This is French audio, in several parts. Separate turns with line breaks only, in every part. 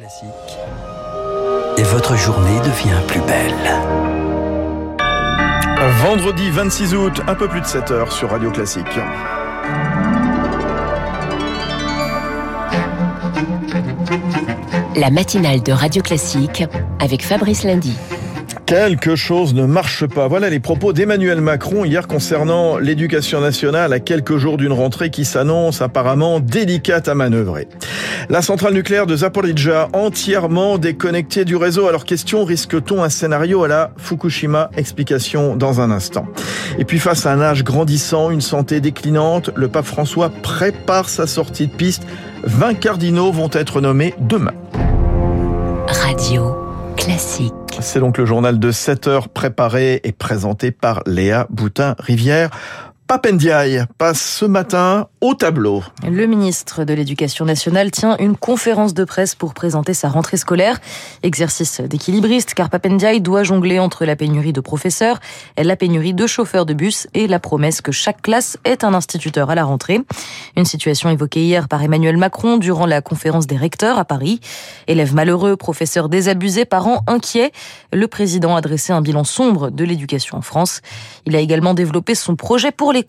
Classique. Et votre journée devient plus belle.
Vendredi 26 août, un peu plus de 7 heures sur Radio Classique.
La matinale de Radio Classique avec Fabrice Lundy.
Quelque chose ne marche pas. Voilà les propos d'Emmanuel Macron hier concernant l'éducation nationale à quelques jours d'une rentrée qui s'annonce apparemment délicate à manœuvrer. La centrale nucléaire de Zaporizhzhia entièrement déconnectée du réseau. Alors question, risque-t-on un scénario à la Fukushima? Explication dans un instant. Et puis face à un âge grandissant, une santé déclinante, le pape François prépare sa sortie de piste. 20 cardinaux vont être nommés demain.
Radio
C'est donc le journal de 7 heures préparé et présenté par Léa Boutin-Rivière. Papendiaï passe ce matin au tableau.
Le ministre de l'Éducation nationale tient une conférence de presse pour présenter sa rentrée scolaire. Exercice d'équilibriste, car Papendiaï doit jongler entre la pénurie de professeurs, la pénurie de chauffeurs de bus et la promesse que chaque classe ait un instituteur à la rentrée. Une situation évoquée hier par Emmanuel Macron durant la conférence des recteurs à Paris. Élèves malheureux, professeurs désabusés, parents inquiets. Le président a dressé un bilan sombre de l'éducation en France. Il a également développé son projet pour les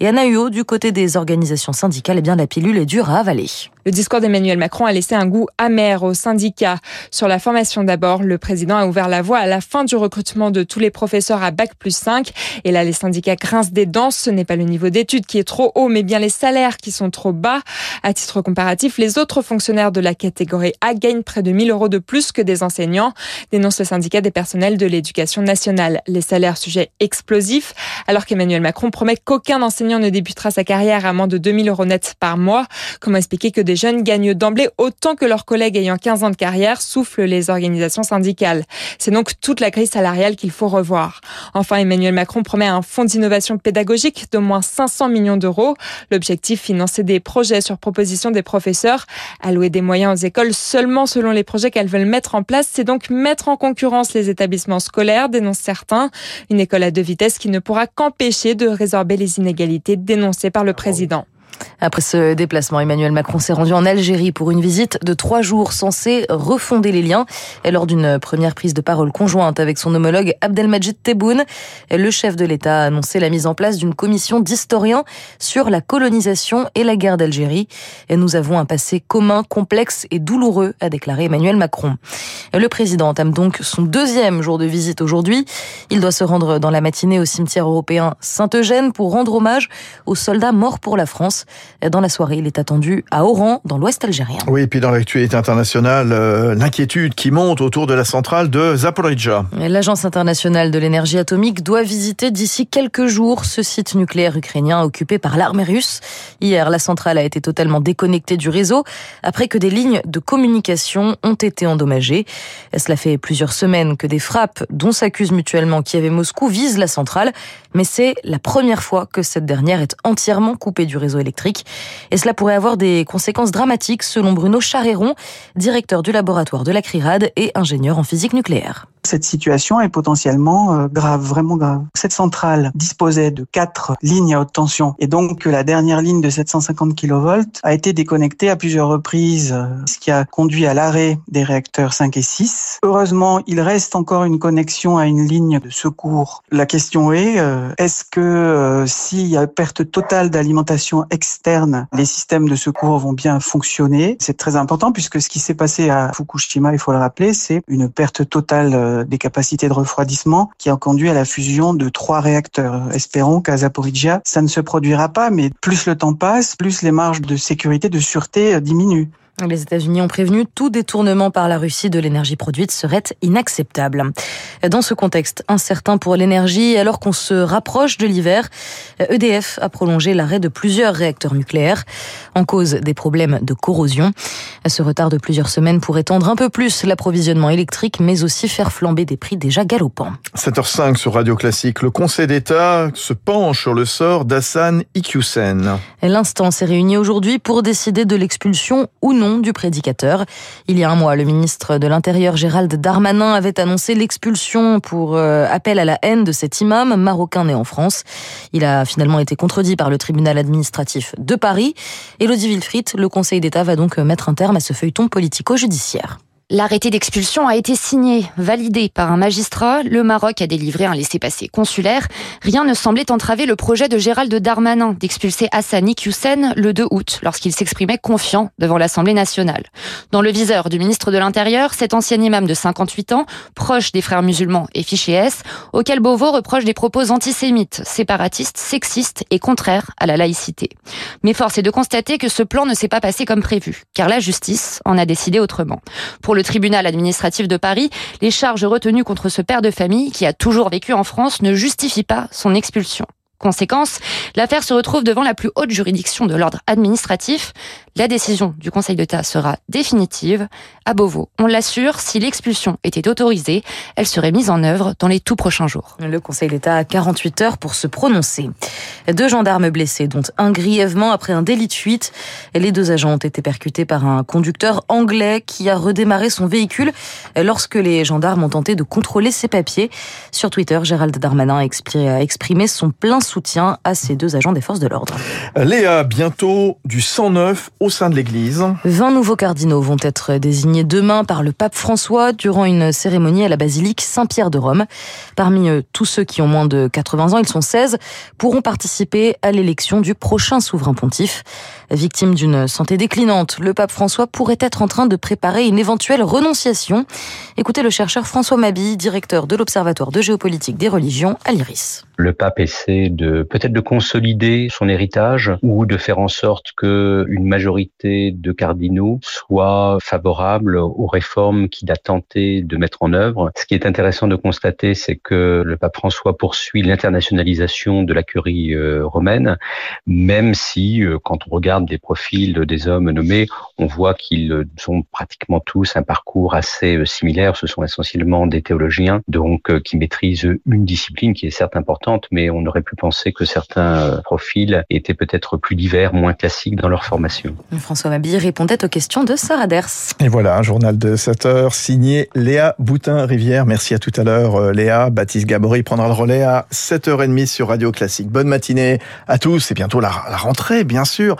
Et Anna Huot, du côté des organisations syndicales, eh bien, la pilule est dure à avaler.
Le discours d'Emmanuel Macron a laissé un goût amer aux syndicats. Sur la formation d'abord, le président a ouvert la voie à la fin du recrutement de tous les professeurs à Bac plus 5. Et là, les syndicats grincent des dents. Ce n'est pas le niveau d'études qui est trop haut, mais bien les salaires qui sont trop bas. À titre comparatif, les autres fonctionnaires de la catégorie A gagnent près de 1000 euros de plus que des enseignants, dénonce le syndicat des personnels de l'éducation nationale. Les salaires sujets explosifs, alors qu'Emmanuel Macron promet qu'aucun enseignant ne débutera sa carrière à moins de 2000 euros net par mois. Comment expliquer que des jeunes gagnent d'emblée autant que leurs collègues ayant 15 ans de carrière, soufflent les organisations syndicales. C'est donc toute la grille salariale qu'il faut revoir. Enfin, Emmanuel Macron promet un fonds d'innovation pédagogique d'au moins 500 millions d'euros. L'objectif, financer des projets sur proposition des professeurs. Allouer des moyens aux écoles seulement selon les projets qu'elles veulent mettre en place, c'est donc mettre en concurrence les établissements scolaires, dénoncent certains. Une école à deux vitesses qui ne pourra qu'empêcher de résorber les inégalités dénoncées par le président.
Après ce déplacement, Emmanuel Macron s'est rendu en Algérie pour une visite de trois jours censée refonder les liens. Et lors d'une première prise de parole conjointe avec son homologue Abdelmajid Tebboune, le chef de l'État a annoncé la mise en place d'une commission d'historiens sur la colonisation et la guerre d'Algérie. Et nous avons un passé commun, complexe et douloureux, a déclaré Emmanuel Macron. Le président entame donc son deuxième jour de visite aujourd'hui. Il doit se rendre dans la matinée au cimetière européen Saint-Eugène pour rendre hommage aux soldats morts pour la France. Dans la soirée, il est attendu à Oran, dans l'ouest algérien.
Oui, et puis dans l'actualité internationale, euh, l'inquiétude qui monte autour de la centrale de Zaporizhzhia.
L'Agence internationale de l'énergie atomique doit visiter d'ici quelques jours ce site nucléaire ukrainien occupé par l'armée russe. Hier, la centrale a été totalement déconnectée du réseau après que des lignes de communication ont été endommagées. Cela fait plusieurs semaines que des frappes dont s'accusent mutuellement Kiev et Moscou visent la centrale, mais c'est la première fois que cette dernière est entièrement coupée du réseau électrique. Et cela pourrait avoir des conséquences dramatiques selon Bruno Charéron, directeur du laboratoire de la CRIRAD et ingénieur en physique nucléaire.
Cette situation est potentiellement euh, grave, vraiment grave. Cette centrale disposait de quatre lignes à haute tension et donc la dernière ligne de 750 kV a été déconnectée à plusieurs reprises, euh, ce qui a conduit à l'arrêt des réacteurs 5 et 6. Heureusement, il reste encore une connexion à une ligne de secours. La question est, euh, est-ce que s'il y a perte totale d'alimentation externe, les systèmes de secours vont bien fonctionner? C'est très important puisque ce qui s'est passé à Fukushima, il faut le rappeler, c'est une perte totale euh, des capacités de refroidissement qui ont conduit à la fusion de trois réacteurs. Espérons qu'à Zaporizhia, ça ne se produira pas, mais plus le temps passe, plus les marges de sécurité, de sûreté euh, diminuent.
Les États-Unis ont prévenu tout détournement par la Russie de l'énergie produite serait inacceptable. Dans ce contexte incertain pour l'énergie, alors qu'on se rapproche de l'hiver, EDF a prolongé l'arrêt de plusieurs réacteurs nucléaires en cause des problèmes de corrosion. Ce retard de plusieurs semaines pourrait tendre un peu plus l'approvisionnement électrique, mais aussi faire flamber des prix déjà galopants.
7h05 sur Radio Classique. Le Conseil d'État se penche sur le sort d'Hassan Iqiyoussen.
L'instance est réunie aujourd'hui pour décider de l'expulsion ou non du prédicateur. Il y a un mois, le ministre de l'Intérieur Gérald Darmanin avait annoncé l'expulsion pour euh, appel à la haine de cet imam marocain né en France. Il a finalement été contredit par le tribunal administratif de Paris. Elodie Wilfried, le Conseil d'État va donc mettre un terme à ce feuilleton politico-judiciaire.
L'arrêté d'expulsion a été signé, validé par un magistrat. Le Maroc a délivré un laissez-passer consulaire. Rien ne semblait entraver le projet de Gérald Darmanin d'expulser Hassani Hussein le 2 août, lorsqu'il s'exprimait confiant devant l'Assemblée nationale. Dans le viseur du ministre de l'Intérieur, cet ancien imam de 58 ans, proche des frères musulmans et fiché S, auquel Beauvau reproche des propos antisémites, séparatistes, sexistes et contraires à la laïcité. Mais force est de constater que ce plan ne s'est pas passé comme prévu, car la justice en a décidé autrement. Le tribunal administratif de Paris, les charges retenues contre ce père de famille qui a toujours vécu en France ne justifient pas son expulsion. Conséquence, l'affaire se retrouve devant la plus haute juridiction de l'ordre administratif. La décision du Conseil d'État sera définitive. À Beauvau, on l'assure, si l'expulsion était autorisée, elle serait mise en œuvre dans les tout prochains jours.
Le Conseil d'État a 48 heures pour se prononcer. Deux gendarmes blessés, dont un grièvement après un délit de fuite. Les deux agents ont été percutés par un conducteur anglais qui a redémarré son véhicule lorsque les gendarmes ont tenté de contrôler ses papiers. Sur Twitter, Gérald Darmanin a exprimé son plein soutien à ces deux agents des forces de l'ordre.
Léa, bientôt du 109 au sein de l'Église.
20 nouveaux cardinaux vont être désignés demain par le pape François durant une cérémonie à la basilique Saint-Pierre de Rome. Parmi eux, tous ceux qui ont moins de 80 ans, ils sont 16, pourront participer à l'élection du prochain souverain pontife. Victime d'une santé déclinante, le pape François pourrait être en train de préparer une éventuelle renonciation. Écoutez le chercheur François Mabi, directeur de l'Observatoire de géopolitique des religions à l'IRIS.
Le pape essaie de peut-être de consolider son héritage ou de faire en sorte que une majorité de cardinaux soit favorable aux réformes qu'il a tenté de mettre en œuvre. Ce qui est intéressant de constater, c'est que le pape François poursuit l'internationalisation de la curie euh, romaine, même si, euh, quand on regarde des profils des hommes nommés, on voit qu'ils ont pratiquement tous un parcours assez euh, similaire. Ce sont essentiellement des théologiens, donc qui maîtrisent une discipline qui est certes importante, mais on aurait pu penser que certains profils étaient peut-être plus divers, moins classiques dans leur formation.
François Mabille répondait aux questions de Sarah Ders.
Et voilà, un journal de 7 heures signé Léa Boutin-Rivière. Merci à tout à l'heure, Léa. Baptiste Gabory prendra le relais à 7h30 sur Radio Classique. Bonne matinée à tous. C'est bientôt la, la rentrée, bien sûr.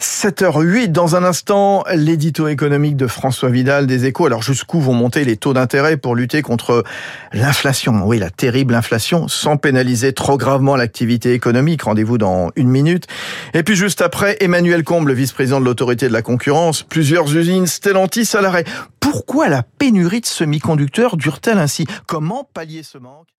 7h08 dans un instant, l'édito économique de François Vidal des Échos. Alors jusqu'où vont monter les taux d'intérêt pour lutter contre l'inflation? Oui, la terrible inflation, sans pénaliser trop gravement l'activité économique. Rendez-vous dans une minute. Et puis juste après, Emmanuel Combe, le vice-président de l'autorité de la concurrence. Plusieurs usines Stellantis à l'arrêt. Pourquoi la pénurie de semi-conducteurs dure-t-elle ainsi? Comment pallier ce manque?